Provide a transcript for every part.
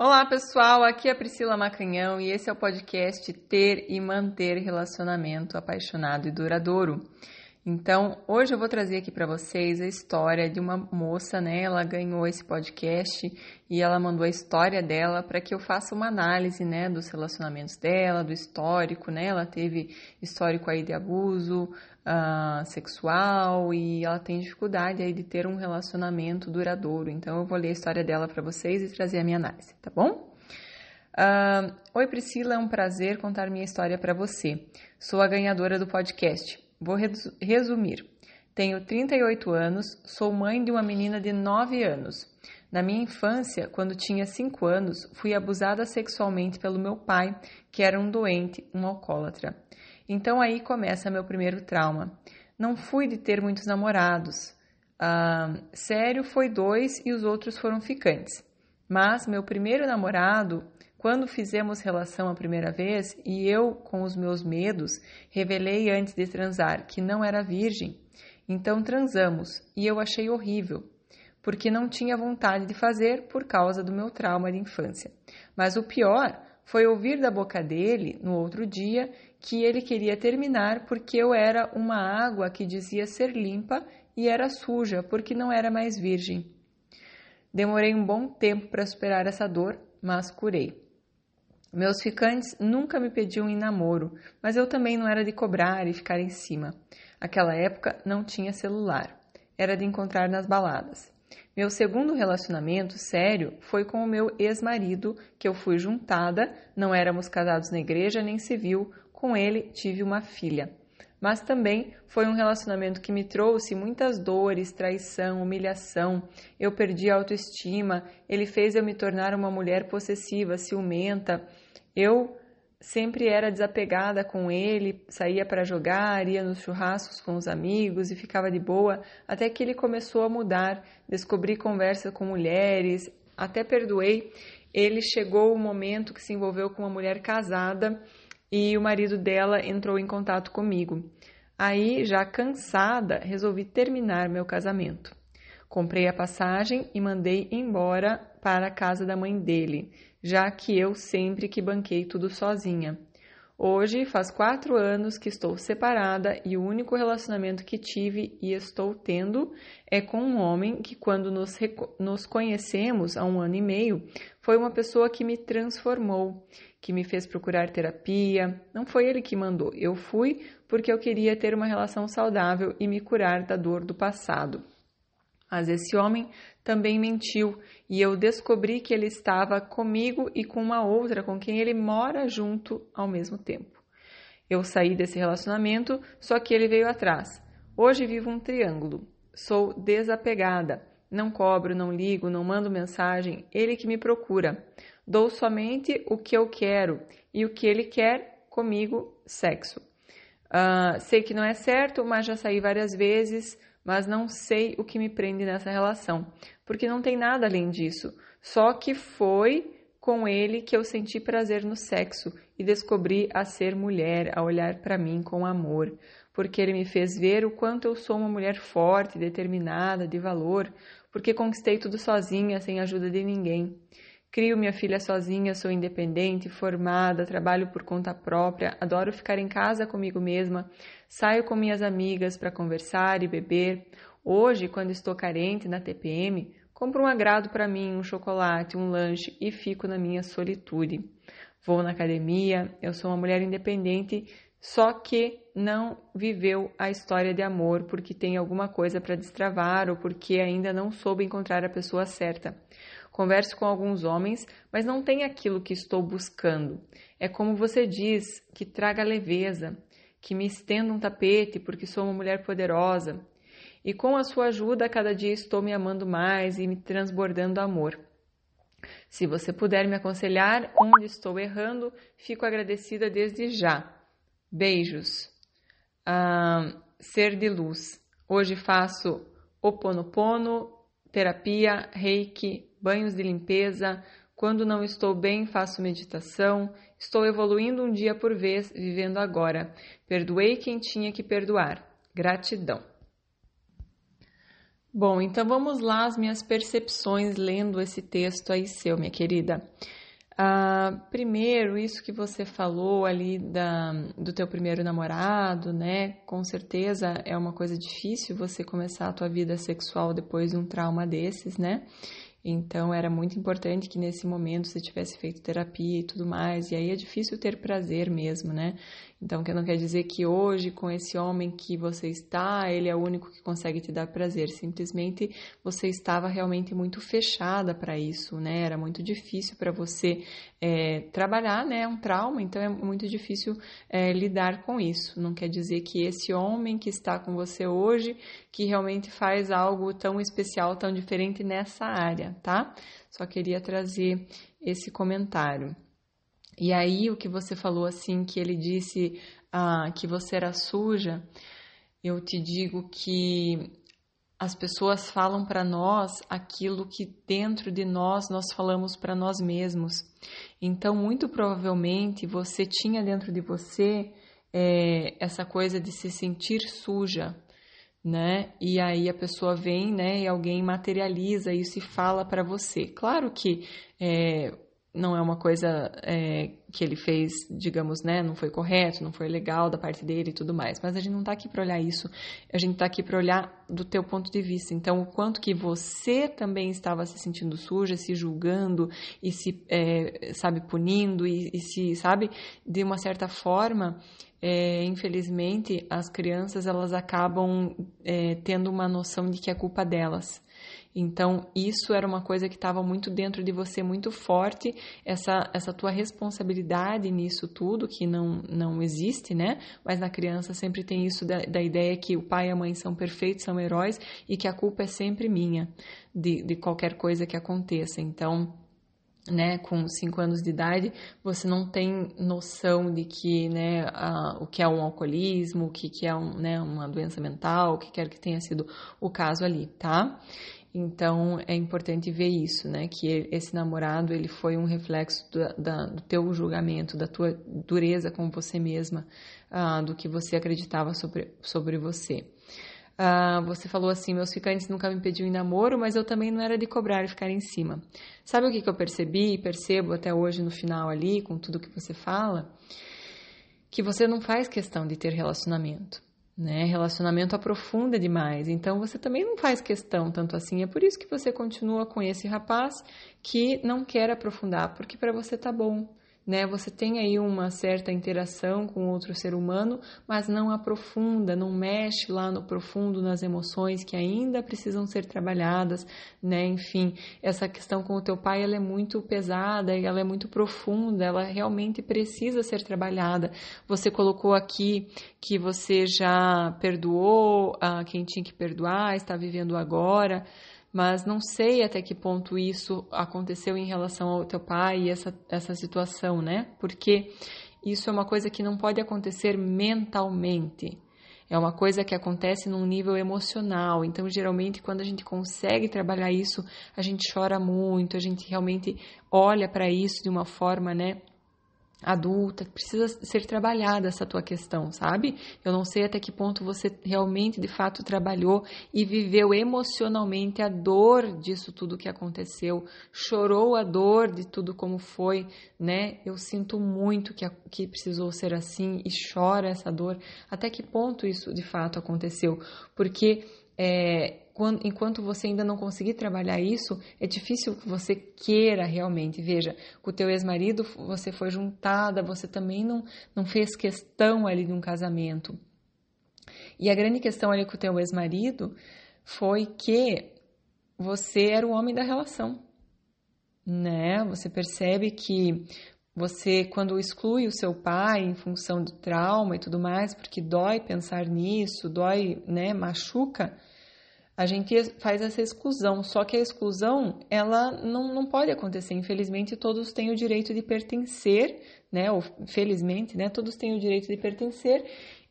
Olá pessoal, aqui é a Priscila Macanhão e esse é o podcast Ter e Manter Relacionamento Apaixonado e Duradouro. Então, hoje eu vou trazer aqui para vocês a história de uma moça, né? Ela ganhou esse podcast e ela mandou a história dela para que eu faça uma análise, né, dos relacionamentos dela, do histórico, né? Ela teve histórico aí de abuso uh, sexual e ela tem dificuldade aí de ter um relacionamento duradouro. Então, eu vou ler a história dela para vocês e trazer a minha análise, tá bom? Uh, Oi Priscila, é um prazer contar minha história para você. Sou a ganhadora do podcast. Vou resumir. Tenho 38 anos, sou mãe de uma menina de 9 anos. Na minha infância, quando tinha 5 anos, fui abusada sexualmente pelo meu pai, que era um doente, um alcoólatra. Então aí começa meu primeiro trauma. Não fui de ter muitos namorados. Ah, sério, foi dois e os outros foram ficantes. Mas meu primeiro namorado quando fizemos relação a primeira vez e eu, com os meus medos, revelei antes de transar que não era virgem, então transamos e eu achei horrível, porque não tinha vontade de fazer por causa do meu trauma de infância. Mas o pior foi ouvir da boca dele, no outro dia, que ele queria terminar porque eu era uma água que dizia ser limpa e era suja porque não era mais virgem. Demorei um bom tempo para superar essa dor, mas curei. Meus ficantes nunca me pediam em namoro, mas eu também não era de cobrar e ficar em cima. Aquela época não tinha celular, era de encontrar nas baladas. Meu segundo relacionamento sério foi com o meu ex-marido, que eu fui juntada, não éramos casados na igreja nem civil, com ele tive uma filha. Mas também foi um relacionamento que me trouxe muitas dores, traição, humilhação. Eu perdi a autoestima, ele fez eu me tornar uma mulher possessiva, ciumenta. Eu sempre era desapegada com ele, saía para jogar, ia nos churrascos com os amigos e ficava de boa, até que ele começou a mudar, descobri conversa com mulheres, até perdoei. Ele chegou o momento que se envolveu com uma mulher casada e o marido dela entrou em contato comigo. Aí, já cansada, resolvi terminar meu casamento. Comprei a passagem e mandei embora para a casa da mãe dele, já que eu sempre que banquei tudo sozinha. Hoje faz quatro anos que estou separada e o único relacionamento que tive e estou tendo é com um homem que, quando nos, nos conhecemos há um ano e meio, foi uma pessoa que me transformou, que me fez procurar terapia. Não foi ele que mandou, eu fui porque eu queria ter uma relação saudável e me curar da dor do passado. Mas esse homem também mentiu e eu descobri que ele estava comigo e com uma outra com quem ele mora junto ao mesmo tempo. Eu saí desse relacionamento, só que ele veio atrás. Hoje vivo um triângulo. Sou desapegada. Não cobro, não ligo, não mando mensagem. Ele que me procura. Dou somente o que eu quero e o que ele quer comigo, sexo. Uh, sei que não é certo, mas já saí várias vezes mas não sei o que me prende nessa relação, porque não tem nada além disso. Só que foi com ele que eu senti prazer no sexo e descobri a ser mulher, a olhar para mim com amor, porque ele me fez ver o quanto eu sou uma mulher forte, determinada, de valor, porque conquistei tudo sozinha, sem ajuda de ninguém. Crio minha filha sozinha, sou independente, formada, trabalho por conta própria, adoro ficar em casa comigo mesma, saio com minhas amigas para conversar e beber. Hoje, quando estou carente na TPM, compro um agrado para mim, um chocolate, um lanche e fico na minha solitude. Vou na academia, eu sou uma mulher independente, só que não viveu a história de amor porque tem alguma coisa para destravar ou porque ainda não soube encontrar a pessoa certa. Converso com alguns homens, mas não tem aquilo que estou buscando. É como você diz, que traga leveza, que me estenda um tapete porque sou uma mulher poderosa. E com a sua ajuda, cada dia estou me amando mais e me transbordando amor. Se você puder me aconselhar onde estou errando, fico agradecida desde já. Beijos. Ah, ser de luz. Hoje faço Oponopono, terapia, reiki, banhos de limpeza. Quando não estou bem, faço meditação. Estou evoluindo um dia por vez, vivendo agora. Perdoei quem tinha que perdoar. Gratidão. Bom, então vamos lá as minhas percepções lendo esse texto aí seu, minha querida. Ah, primeiro, isso que você falou ali da, do teu primeiro namorado, né? Com certeza é uma coisa difícil você começar a tua vida sexual depois de um trauma desses, né? Então era muito importante que nesse momento você tivesse feito terapia e tudo mais. E aí é difícil ter prazer mesmo, né? Então, que não quer dizer que hoje, com esse homem que você está, ele é o único que consegue te dar prazer. Simplesmente você estava realmente muito fechada para isso, né? Era muito difícil para você é, trabalhar, né? É um trauma, então é muito difícil é, lidar com isso. Não quer dizer que esse homem que está com você hoje, que realmente faz algo tão especial, tão diferente nessa área, tá? Só queria trazer esse comentário. E aí, o que você falou assim, que ele disse ah, que você era suja, eu te digo que as pessoas falam para nós aquilo que dentro de nós nós falamos para nós mesmos. Então, muito provavelmente você tinha dentro de você é, essa coisa de se sentir suja, né? E aí a pessoa vem, né? E alguém materializa isso e fala para você. Claro que é, não é uma coisa é, que ele fez, digamos, né, não foi correto, não foi legal da parte dele e tudo mais. Mas a gente não está aqui para olhar isso, a gente está aqui para olhar do teu ponto de vista. Então, o quanto que você também estava se sentindo suja, se julgando e se, é, sabe, punindo e, e, se, sabe, de uma certa forma, é, infelizmente, as crianças elas acabam é, tendo uma noção de que é culpa delas. Então, isso era uma coisa que estava muito dentro de você, muito forte, essa, essa tua responsabilidade nisso tudo, que não, não existe, né? Mas na criança sempre tem isso da, da ideia que o pai e a mãe são perfeitos, são heróis e que a culpa é sempre minha de, de qualquer coisa que aconteça. Então, né, com 5 anos de idade, você não tem noção de que, né, a, o que é um alcoolismo, o que, que é um, né, uma doença mental, o que quer que tenha sido o caso ali, tá? Então é importante ver isso, né? Que esse namorado ele foi um reflexo do, da, do teu julgamento, da tua dureza com você mesma, uh, do que você acreditava sobre, sobre você. Uh, você falou assim: meus ficantes nunca me pediam em namoro, mas eu também não era de cobrar e ficar em cima. Sabe o que, que eu percebi e percebo até hoje no final ali, com tudo que você fala? Que você não faz questão de ter relacionamento né? Relacionamento aprofunda demais, então você também não faz questão tanto assim. É por isso que você continua com esse rapaz que não quer aprofundar, porque para você tá bom, né? Você tem aí uma certa interação com outro ser humano, mas não aprofunda, não mexe lá no profundo nas emoções que ainda precisam ser trabalhadas, né? Enfim, essa questão com o teu pai, ela é muito pesada, ela é muito profunda, ela realmente precisa ser trabalhada. Você colocou aqui que você já perdoou a quem tinha que perdoar, está vivendo agora mas não sei até que ponto isso aconteceu em relação ao teu pai e essa, essa situação, né? Porque isso é uma coisa que não pode acontecer mentalmente. É uma coisa que acontece num nível emocional. Então, geralmente, quando a gente consegue trabalhar isso, a gente chora muito, a gente realmente olha para isso de uma forma, né, adulta, precisa ser trabalhada essa tua questão, sabe? Eu não sei até que ponto você realmente, de fato, trabalhou e viveu emocionalmente a dor disso tudo que aconteceu, chorou a dor de tudo como foi, né? Eu sinto muito que, que precisou ser assim e chora essa dor. Até que ponto isso, de fato, aconteceu? Porque é, quando, enquanto você ainda não conseguir trabalhar isso, é difícil que você queira realmente. Veja, com o teu ex-marido você foi juntada, você também não, não fez questão ali de um casamento. E a grande questão ali com o teu ex-marido foi que você era o homem da relação, né? Você percebe que você, quando exclui o seu pai em função do trauma e tudo mais, porque dói pensar nisso, dói, né, machuca, a gente faz essa exclusão. Só que a exclusão, ela não, não pode acontecer. Infelizmente, todos têm o direito de pertencer, né? Ou felizmente, né? Todos têm o direito de pertencer.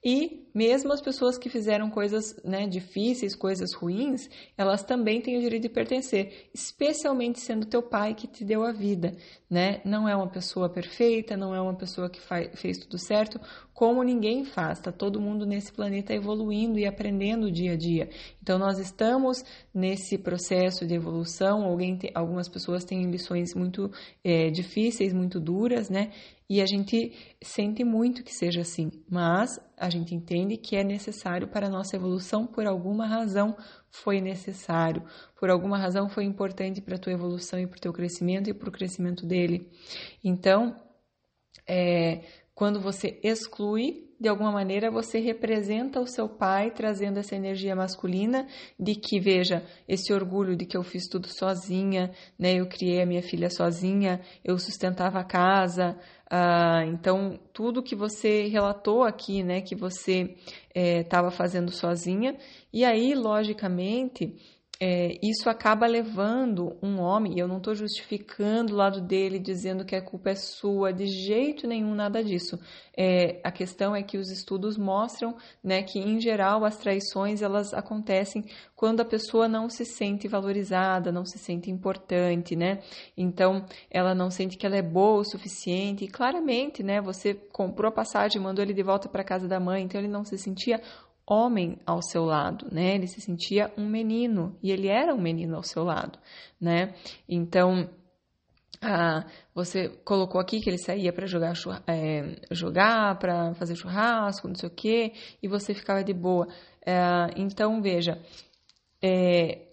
E mesmo as pessoas que fizeram coisas né, difíceis, coisas ruins, elas também têm o direito de pertencer, especialmente sendo teu pai que te deu a vida, né? Não é uma pessoa perfeita, não é uma pessoa que fez tudo certo, como ninguém faz, tá todo mundo nesse planeta evoluindo e aprendendo dia a dia. Então nós estamos nesse processo de evolução, tem, algumas pessoas têm lições muito é, difíceis, muito duras, né? E a gente sente muito que seja assim, mas a gente entende que é necessário para a nossa evolução por alguma razão foi necessário, por alguma razão foi importante para a tua evolução e para o teu crescimento e para o crescimento dele. Então, é, quando você exclui de alguma maneira você representa o seu pai trazendo essa energia masculina de que veja esse orgulho de que eu fiz tudo sozinha, né? Eu criei a minha filha sozinha, eu sustentava a casa, ah, então tudo que você relatou aqui, né? Que você estava é, fazendo sozinha e aí logicamente é, isso acaba levando um homem, e eu não estou justificando o lado dele dizendo que a culpa é sua, de jeito nenhum, nada disso. É, a questão é que os estudos mostram né, que, em geral, as traições elas acontecem quando a pessoa não se sente valorizada, não se sente importante, né? Então, ela não sente que ela é boa o suficiente. E claramente, né? Você comprou a passagem, mandou ele de volta para casa da mãe, então ele não se sentia homem ao seu lado, né? Ele se sentia um menino e ele era um menino ao seu lado, né? Então, ah, você colocou aqui que ele saía para jogar, é, jogar para fazer churrasco, não sei o quê, e você ficava de boa. É, então, veja, é,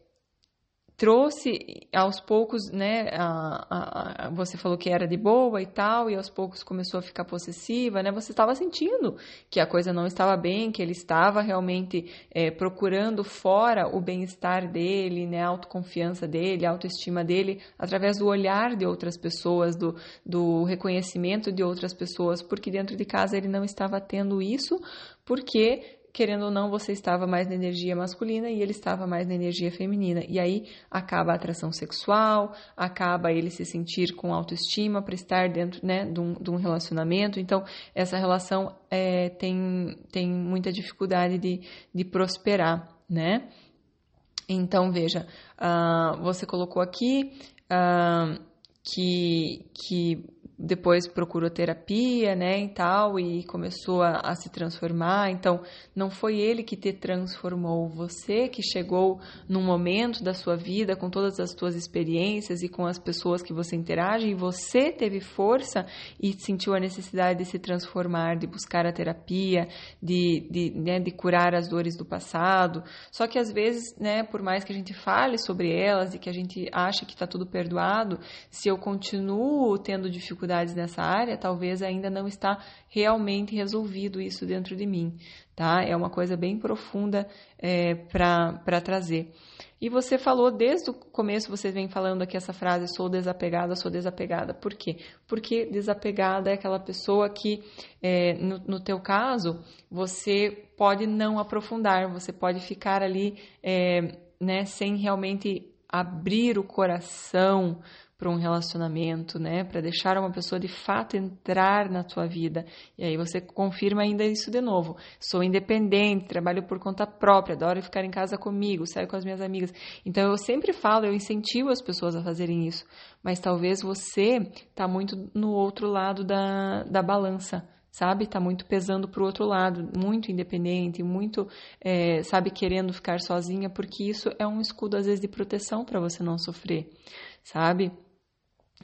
trouxe aos poucos, né? A, a, a, você falou que era de boa e tal, e aos poucos começou a ficar possessiva, né? Você estava sentindo que a coisa não estava bem, que ele estava realmente é, procurando fora o bem-estar dele, né? A autoconfiança dele, a autoestima dele, através do olhar de outras pessoas, do, do reconhecimento de outras pessoas, porque dentro de casa ele não estava tendo isso, porque querendo ou não, você estava mais na energia masculina e ele estava mais na energia feminina. E aí acaba a atração sexual, acaba ele se sentir com autoestima para estar dentro né, de, um, de um relacionamento. Então, essa relação é, tem, tem muita dificuldade de, de prosperar, né? Então, veja, uh, você colocou aqui uh, que, que depois procurou terapia, né, e tal, e começou a, a, se transformar. Então, não foi ele que te transformou, você que chegou num momento da sua vida com todas as suas experiências e com as pessoas que você interage, e você teve força e sentiu a necessidade de se transformar, de buscar a terapia, de, de, né, de curar as dores do passado. Só que às vezes, né, por mais que a gente fale sobre elas e que a gente ache que está tudo perdoado, se eu continuo tendo dificuldade dificuldades nessa área, talvez ainda não está realmente resolvido isso dentro de mim, tá? É uma coisa bem profunda é, para trazer. E você falou desde o começo, você vem falando aqui essa frase, sou desapegada, sou desapegada. Por quê? Porque desapegada é aquela pessoa que, é, no, no teu caso, você pode não aprofundar, você pode ficar ali, é, né, sem realmente abrir o coração, para um relacionamento, né? Para deixar uma pessoa de fato entrar na tua vida. E aí você confirma ainda isso de novo. Sou independente, trabalho por conta própria, adoro ficar em casa comigo, saio com as minhas amigas. Então eu sempre falo, eu incentivo as pessoas a fazerem isso. Mas talvez você está muito no outro lado da, da balança sabe? Tá muito pesando para o outro lado, muito independente, muito, é, sabe, querendo ficar sozinha, porque isso é um escudo às vezes de proteção para você não sofrer, sabe?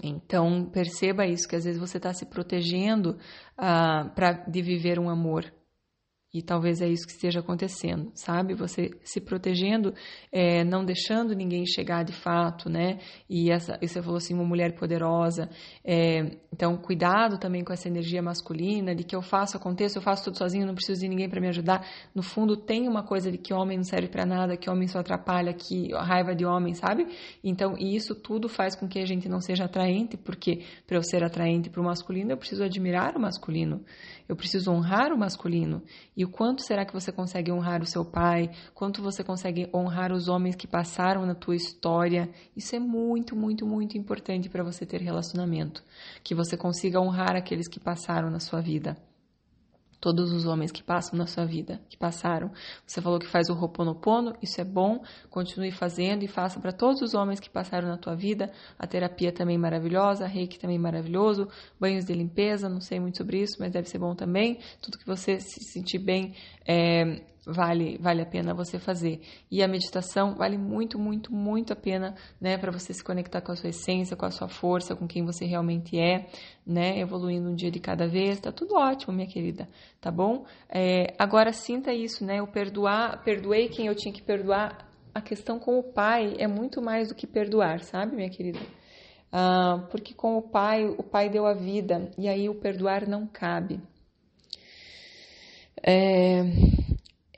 Então, perceba isso, que às vezes você está se protegendo uh, pra, de viver um amor. E talvez é isso que esteja acontecendo, sabe? Você se protegendo, é, não deixando ninguém chegar de fato, né? E, essa, você falou assim, uma mulher poderosa. É, então, cuidado também com essa energia masculina, de que eu faço, aconteça, eu faço tudo sozinho, não preciso de ninguém para me ajudar. No fundo, tem uma coisa de que homem não serve para nada, que homem só atrapalha, que raiva de homem, sabe? Então, e isso tudo faz com que a gente não seja atraente, porque para eu ser atraente para o masculino, eu preciso admirar o masculino, eu preciso honrar o masculino. E o quanto será que você consegue honrar o seu pai? Quanto você consegue honrar os homens que passaram na tua história? Isso é muito, muito, muito importante para você ter relacionamento. Que você consiga honrar aqueles que passaram na sua vida. Todos os homens que passam na sua vida, que passaram. Você falou que faz o Ho'oponopono, isso é bom, continue fazendo e faça para todos os homens que passaram na tua vida. A terapia também maravilhosa, a reiki também maravilhoso, banhos de limpeza, não sei muito sobre isso, mas deve ser bom também. Tudo que você se sentir bem é, vale vale a pena você fazer. E a meditação vale muito, muito, muito a pena, né, para você se conectar com a sua essência, com a sua força, com quem você realmente é, né, evoluindo um dia de cada vez. Tá tudo ótimo, minha querida, tá bom? É, agora sinta isso, né? Eu perdoar, perdoei quem eu tinha que perdoar. A questão com o pai é muito mais do que perdoar, sabe, minha querida? Ah, porque com o pai, o pai deu a vida e aí o perdoar não cabe. É,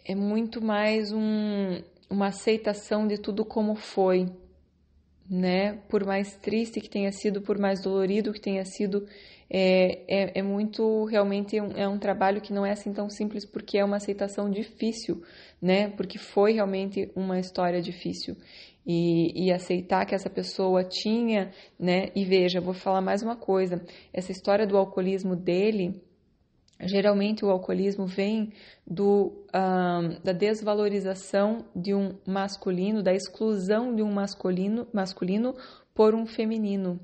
é muito mais um, uma aceitação de tudo como foi, né? Por mais triste que tenha sido, por mais dolorido que tenha sido, é, é, é muito realmente um, é um trabalho que não é assim tão simples porque é uma aceitação difícil, né? Porque foi realmente uma história difícil. E, e, aceitar que essa pessoa tinha, né? E veja, vou falar mais uma coisa: essa história do alcoolismo dele Geralmente o alcoolismo vem do, da desvalorização de um masculino, da exclusão de um masculino, masculino por um feminino.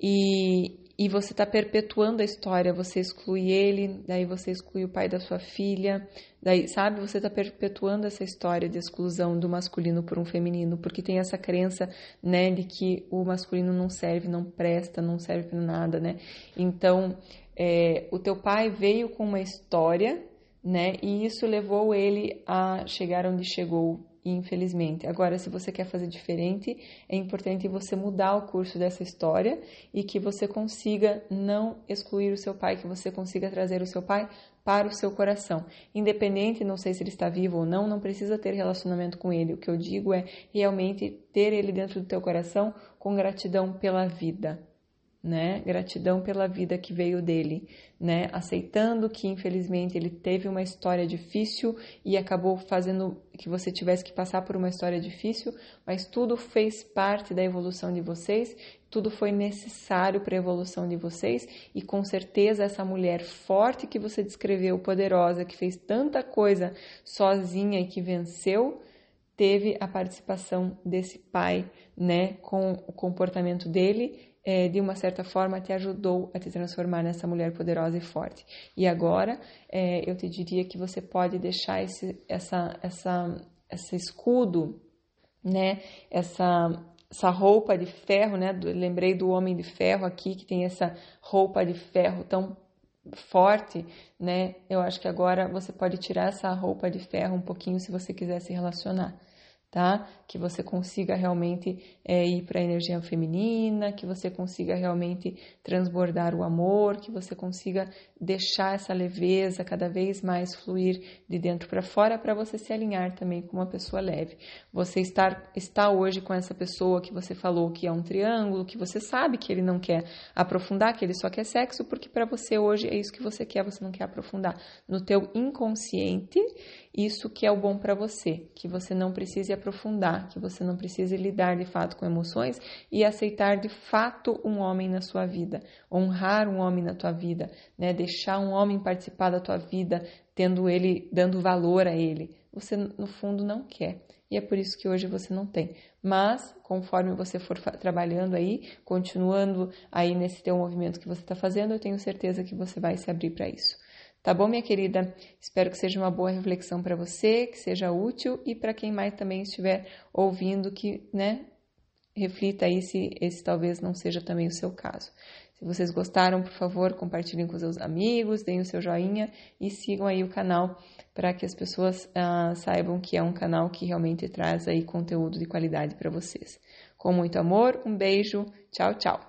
E, e você está perpetuando a história, você exclui ele, daí você exclui o pai da sua filha, daí, sabe? Você está perpetuando essa história de exclusão do masculino por um feminino, porque tem essa crença, né, de que o masculino não serve, não presta, não serve para nada, né? Então, é, o teu pai veio com uma história, né? E isso levou ele a chegar onde chegou, infelizmente. Agora, se você quer fazer diferente, é importante você mudar o curso dessa história e que você consiga não excluir o seu pai, que você consiga trazer o seu pai para o seu coração. Independente, não sei se ele está vivo ou não, não precisa ter relacionamento com ele. O que eu digo é realmente ter ele dentro do teu coração com gratidão pela vida né? Gratidão pela vida que veio dele, né? Aceitando que infelizmente ele teve uma história difícil e acabou fazendo que você tivesse que passar por uma história difícil, mas tudo fez parte da evolução de vocês, tudo foi necessário para a evolução de vocês e com certeza essa mulher forte que você descreveu, poderosa, que fez tanta coisa sozinha e que venceu, teve a participação desse pai, né, com o comportamento dele é, de uma certa forma, te ajudou a te transformar nessa mulher poderosa e forte. E agora, é, eu te diria que você pode deixar esse, essa, essa, esse escudo, né? Essa, essa roupa de ferro, né? Lembrei do homem de ferro aqui, que tem essa roupa de ferro tão forte, né? Eu acho que agora você pode tirar essa roupa de ferro um pouquinho se você quiser se relacionar tá? Que você consiga realmente é, ir para a energia feminina, que você consiga realmente transbordar o amor, que você consiga deixar essa leveza cada vez mais fluir de dentro para fora para você se alinhar também com uma pessoa leve. Você estar está hoje com essa pessoa que você falou que é um triângulo, que você sabe que ele não quer aprofundar, que ele só quer sexo, porque para você hoje é isso que você quer, você não quer aprofundar. No teu inconsciente, isso que é o bom para você, que você não precise aprofundar, que você não precise lidar de fato com emoções e aceitar de fato um homem na sua vida, honrar um homem na tua vida, né? Deixar um homem participar da tua vida, tendo ele dando valor a ele. Você no fundo não quer. E é por isso que hoje você não tem. Mas, conforme você for trabalhando aí, continuando aí nesse teu movimento que você está fazendo, eu tenho certeza que você vai se abrir para isso. Tá bom, minha querida? Espero que seja uma boa reflexão para você, que seja útil e para quem mais também estiver ouvindo, que, né, reflita aí se esse talvez não seja também o seu caso. Se vocês gostaram, por favor, compartilhem com seus amigos, deem o seu joinha e sigam aí o canal para que as pessoas ah, saibam que é um canal que realmente traz aí conteúdo de qualidade para vocês. Com muito amor, um beijo, tchau, tchau.